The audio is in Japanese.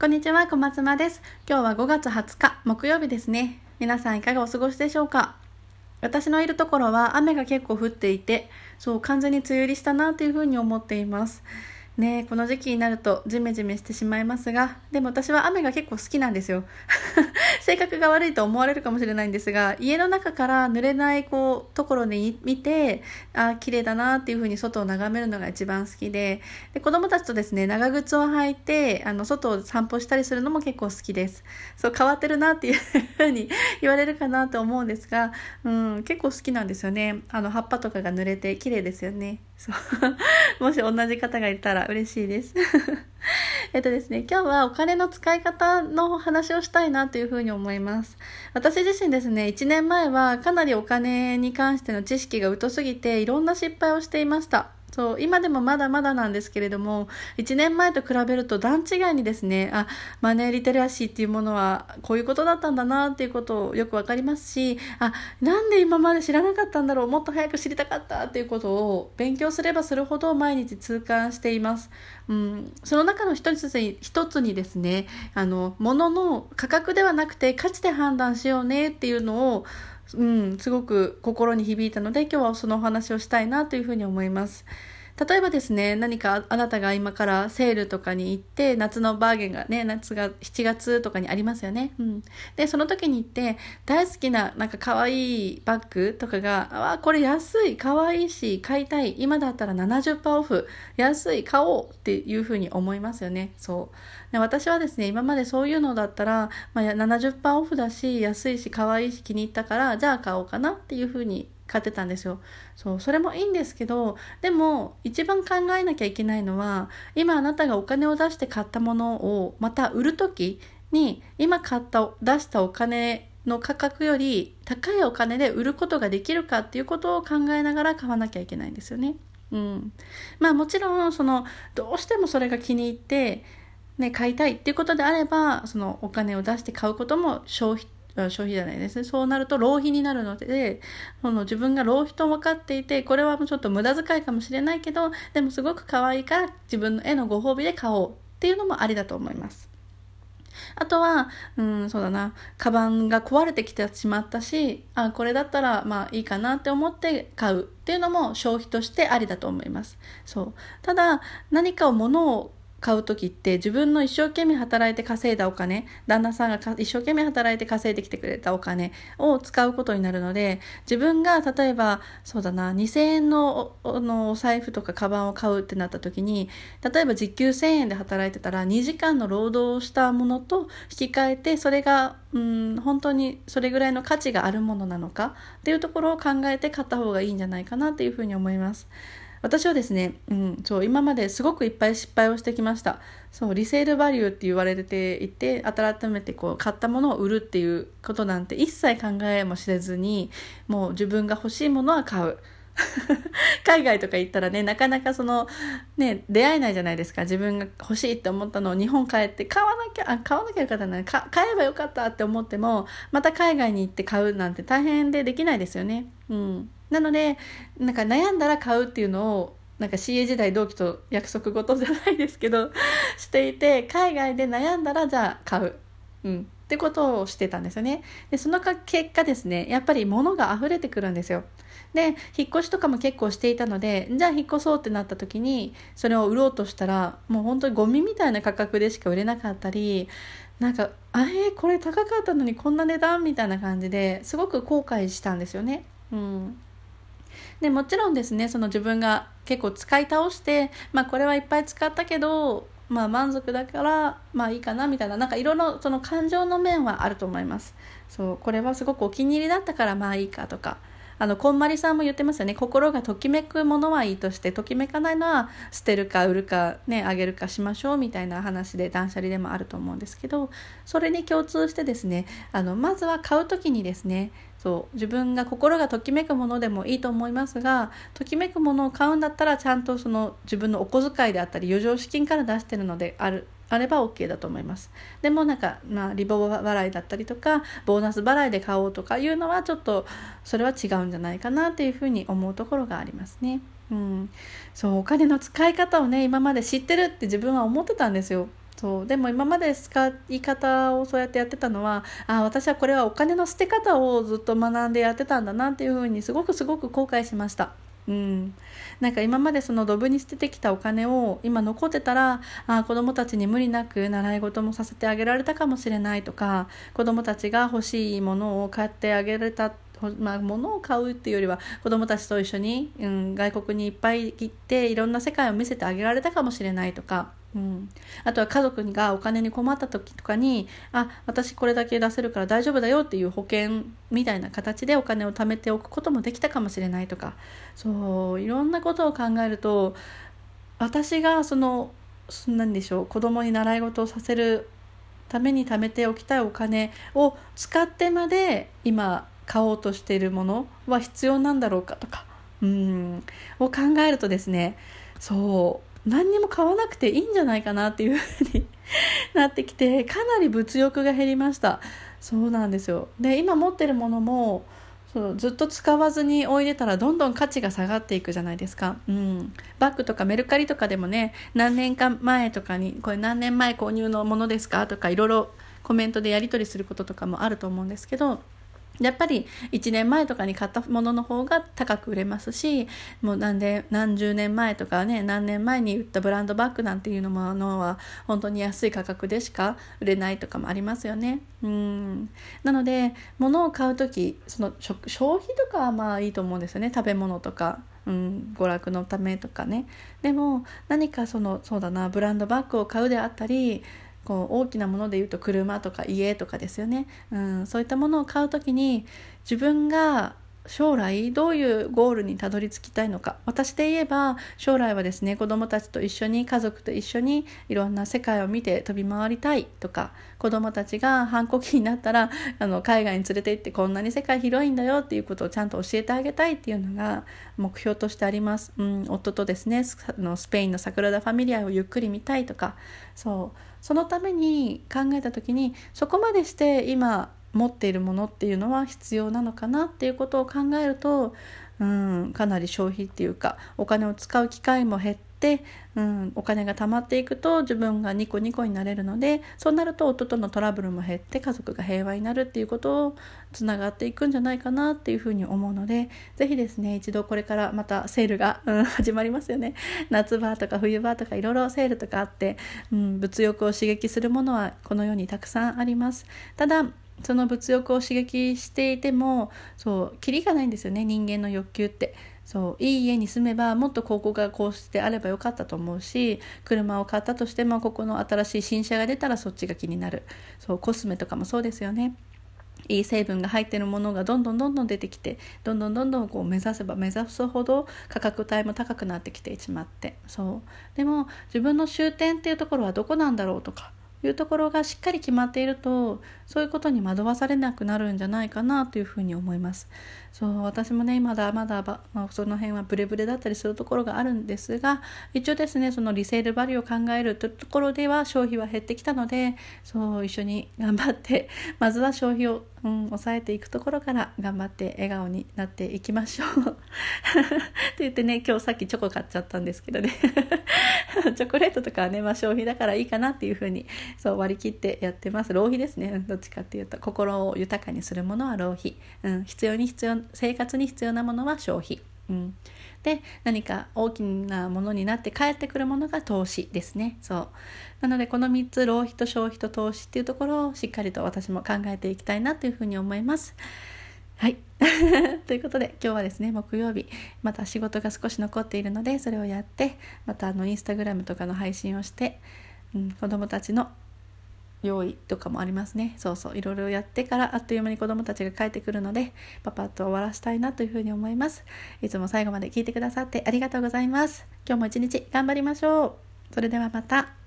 こんにちは、小松間です。今日は5月20日、木曜日ですね。皆さんいかがお過ごしでしょうか？私のいるところは雨が結構降っていて、そう完全に梅雨入りしたなというふうに思っています。ねこの時期になるとジメジメしてしまいますが、でも私は雨が結構好きなんですよ。性格が悪いと思われるかもしれないんですが、家の中から濡れないこうところで見て、あ、綺麗だなっていう風に外を眺めるのが一番好きで、で子供たちとですね、長靴を履いて、あの、外を散歩したりするのも結構好きです。そう、変わってるなっていう風に 言われるかなと思うんですが、うん、結構好きなんですよね。あの、葉っぱとかが濡れて綺麗ですよね。そう。もし同じ方がいたら嬉しいです。えっとですね、今日はお金の使い方の話をしたいなというふうに思います。私自身ですね、1年前はかなりお金に関しての知識が疎すぎていろんな失敗をしていました。そう、今でもまだまだなんですけれども、1年前と比べると段違いにですね、あ、マネーリテラシーっていうものはこういうことだったんだなっていうことをよくわかりますし、あ、なんで今まで知らなかったんだろう、もっと早く知りたかったっていうことを勉強すればするほど毎日痛感しています。うん、その中の一つに一つにですね、あの、物の価格ではなくて価値で判断しようねっていうのをうん、すごく心に響いたので今日はそのお話をしたいなというふうに思います。例えばですね、何かあなたが今からセールとかに行って、夏のバーゲンがね、夏が7月とかにありますよね。うん。で、その時に行って、大好きななんか可愛いバッグとかが、あ、これ安い、可愛いし、買いたい。今だったら70%オフ。安い、買おうっていうふうに思いますよね。そう。で私はですね、今までそういうのだったら、まあ、70%オフだし、安いし、可愛いし、気に入ったから、じゃあ買おうかなっていうふうに買ってたんですよ。そう、それもいいんですけど、でも一番考えなきゃいけないのは、今あなたがお金を出して買ったものをまた売る時に、今買った、出したお金の価格より高いお金で売ることができるかっていうことを考えながら買わなきゃいけないんですよね。うん。まあもちろん、その、どうしてもそれが気に入って、ね、買いたいっていうことであれば、そのお金を出して買うことも消費消費じゃないですね。そうなると浪費になるので、その自分が浪費と分かっていて、これはもうちょっと無駄遣いかもしれないけど、でもすごく可愛いから自分の絵のご褒美で買おうっていうのもありだと思います。あとは、うん、そうだな、カバンが壊れてきてしまったし、あ、これだったらまあいいかなって思って買うっていうのも消費としてありだと思います。そう。ただ、何かを物を買う時って自分の一生懸命働いて稼いだお金旦那さんが一生懸命働いて稼いできてくれたお金を使うことになるので自分が例えばそうだな2000円のお財布とかカバンを買うってなった時に例えば時給1000円で働いてたら2時間の労働をしたものと引き換えてそれがうん本当にそれぐらいの価値があるものなのかっていうところを考えて買った方がいいんじゃないかなっていうふうに思います。私はですね、うん、そう今まですごくいっぱい失敗をしてきました。そうリセールバリューって言われていて改めてこう買ったものを売るっていうことなんて一切考えもせずにもう自分が欲しいものは買う。海外とか行ったらねなかなかそのね出会えないじゃないですか。自分が欲しいって思ったのを日本帰って買わなきゃあ買わなきゃよかったな買えばよかったって思ってもまた海外に行って買うなんて大変でできないですよね。うん。なのでなんか悩んだら買うっていうのをなんか CA 時代同期と約束事じゃないですけどしていて海外で悩んだらじゃあ買う、うん、ってことをしてたんですよね。でその結果ですねやっぱり物が溢れてくるんですよ。で引っ越しとかも結構していたのでじゃあ引っ越そうってなった時にそれを売ろうとしたらもう本当にゴミみたいな価格でしか売れなかったりなんかあれこれ高かったのにこんな値段みたいな感じですごく後悔したんですよね。うん。でもちろんですねその自分が結構使い倒してまあこれはいっぱい使ったけどまあ満足だからまあいいかなみたいななんかいろいろその感情の面はあると思います。そうこれはすごくお気に入りだったからまあいいかとか。あのこんまりさんも言ってますよね。心がときめくものはいいとしてときめかないのは捨てるか売るかねあげるかしましょうみたいな話で断捨離でもあると思うんですけどそれに共通してですねあのまずは買う時にですねそう自分が心がときめくものでもいいと思いますがときめくものを買うんだったらちゃんとその自分のお小遣いであったり余剰資金から出してるのであるあれば OK だと思います。でもなんか、まあ、リボ払いだったりとか、ボーナス払いで買おうとかいうのはちょっと、それは違うんじゃないかなっていうふうに思うところがありますね。うん。そう、お金の使い方をね、今まで知ってるって自分は思ってたんですよ。そうでも今まで使い方をそうやってやってたのはあ私はこれはお金の捨て方をずっと学んでやってたんだなっていうふうにすごくすごく後悔しました。うん、なんか今までそのドブに捨ててきたお金を今残ってたらあ子どもたちに無理なく習い事もさせてあげられたかもしれないとか子どもたちが欲しいものを買ってあげられたまあ、物を買うっていうよりは子どもたちと一緒に、うん、外国にいっぱい行っていろんな世界を見せてあげられたかもしれないとか。うん、あとは家族がお金に困った時とかにあ私これだけ出せるから大丈夫だよっていう保険みたいな形でお金を貯めておくこともできたかもしれないとか。そういろんなことを考えると私がその何でしょう子供に習い事をさせるために貯めておきたいお金を使ってまで今買おうとしているものは必要なんだろうかとかうん。を考えるとですねそう何にも買わなくていいんじゃないかなっていうふうになってきてかなり物欲が減りました。そうなんですよ。で今持ってるものもそうずっと使わずに置いてたらどんどん価値が下がっていくじゃないですか、うん、バッグとかメルカリとかでもね何年か前とかにこれ何年前購入のものですかとかいろいろコメントでやり取りすることとかもあると思うんですけどやっぱり1年前とかに買ったものの方が高く売れますしもう何で何十年前とかね何年前に売ったブランドバッグなんていうのものは本当に安い価格でしか売れないとかもありますよね。うんなので物を買う時その消費とかはまあいいと思うんですよね食べ物とか。うん、娯楽のためとかねでも何かそのそうだなブランドバッグを買うであったりこう大きなもので言うと車とか家とかですよね、うん、そういったものを買う時に自分が将来どういうゴールにたどり着きたいのか。私で言えば将来はですね子どもたちと一緒に家族と一緒にいろんな世界を見て飛び回りたいとか子どもたちが反抗期になったら あの海外に連れて行ってこんなに世界広いんだよっていうことをちゃんと教えてあげたいっていうのが目標としてあります。うん、夫とですねのスペインのサグラダ・ファミリアをゆっくり見たいとか。そう。そのために考えた時にそこまでして今持っているものっていうのは必要なのかなっていうことを考えると、うん、かなり消費っていうかお金を使う機会も減って、うん、お金が貯まっていくと自分がニコニコになれるのでそうなると夫とのトラブルも減って家族が平和になるっていうことをつながっていくんじゃないかなっていうふうに思うので是非ですね一度これからまたセールが、うん、始まりますよね。夏場とか冬場とかいろいろセールとかあって、うん、物欲を刺激するものはこの世にたくさんあります。ただその物欲を刺激していてもそうキリがないんですよね人間の欲求って。そういい家に住めばもっとここがこうしてあればよかったと思うし車を買ったとしてもここの新しい新車が出たらそっちが気になる。そうコスメとかもそうですよね。いい成分が入ってるものがどんどんどんどん出てきてどんどんどんどんこう目指せば目指すほど価格帯も高くなってきてしまって。そう。でも自分の終点っていうところはどこなんだろうとかいうところがしっかり決まっているとそういうことに惑わされなくなるんじゃないかなというふうに思います。そう私もねまだまだ、その辺はブレブレだったりするところがあるんですが一応ですねそのリセールバリューを考えるというところでは消費は減ってきたのでそう一緒に頑張って まずは消費を、うん、抑えていくところから頑張って笑顔になっていきましょう。って言ってね今日さっきチョコ買っちゃったんですけどね。チョコレートとかはね、まあ、消費だからいいかなっていうふうにそう割り切ってやってます。浪費ですね。どっちかっていうと。心を豊かにするものは浪費、うん、必要に必要生活に必要なものは消費、うん、で何か大きなものになって帰ってくるものが投資ですね。そう。なのでこの3つ浪費と消費と投資っていうところをしっかりと私も考えていきたいなというふうに思います。はい。ということで今日はですね木曜日。また仕事が少し残っているのでそれをやってまたあのインスタグラムとかの配信をして、うん、子供たちの用意とかもありますね。そうそう。いろいろやってからあっという間に子供たちが帰ってくるのでパパッと終わらせたいなというふうに思います。いつも最後まで聞いてくださってありがとうございます。今日も一日頑張りましょう。それではまた。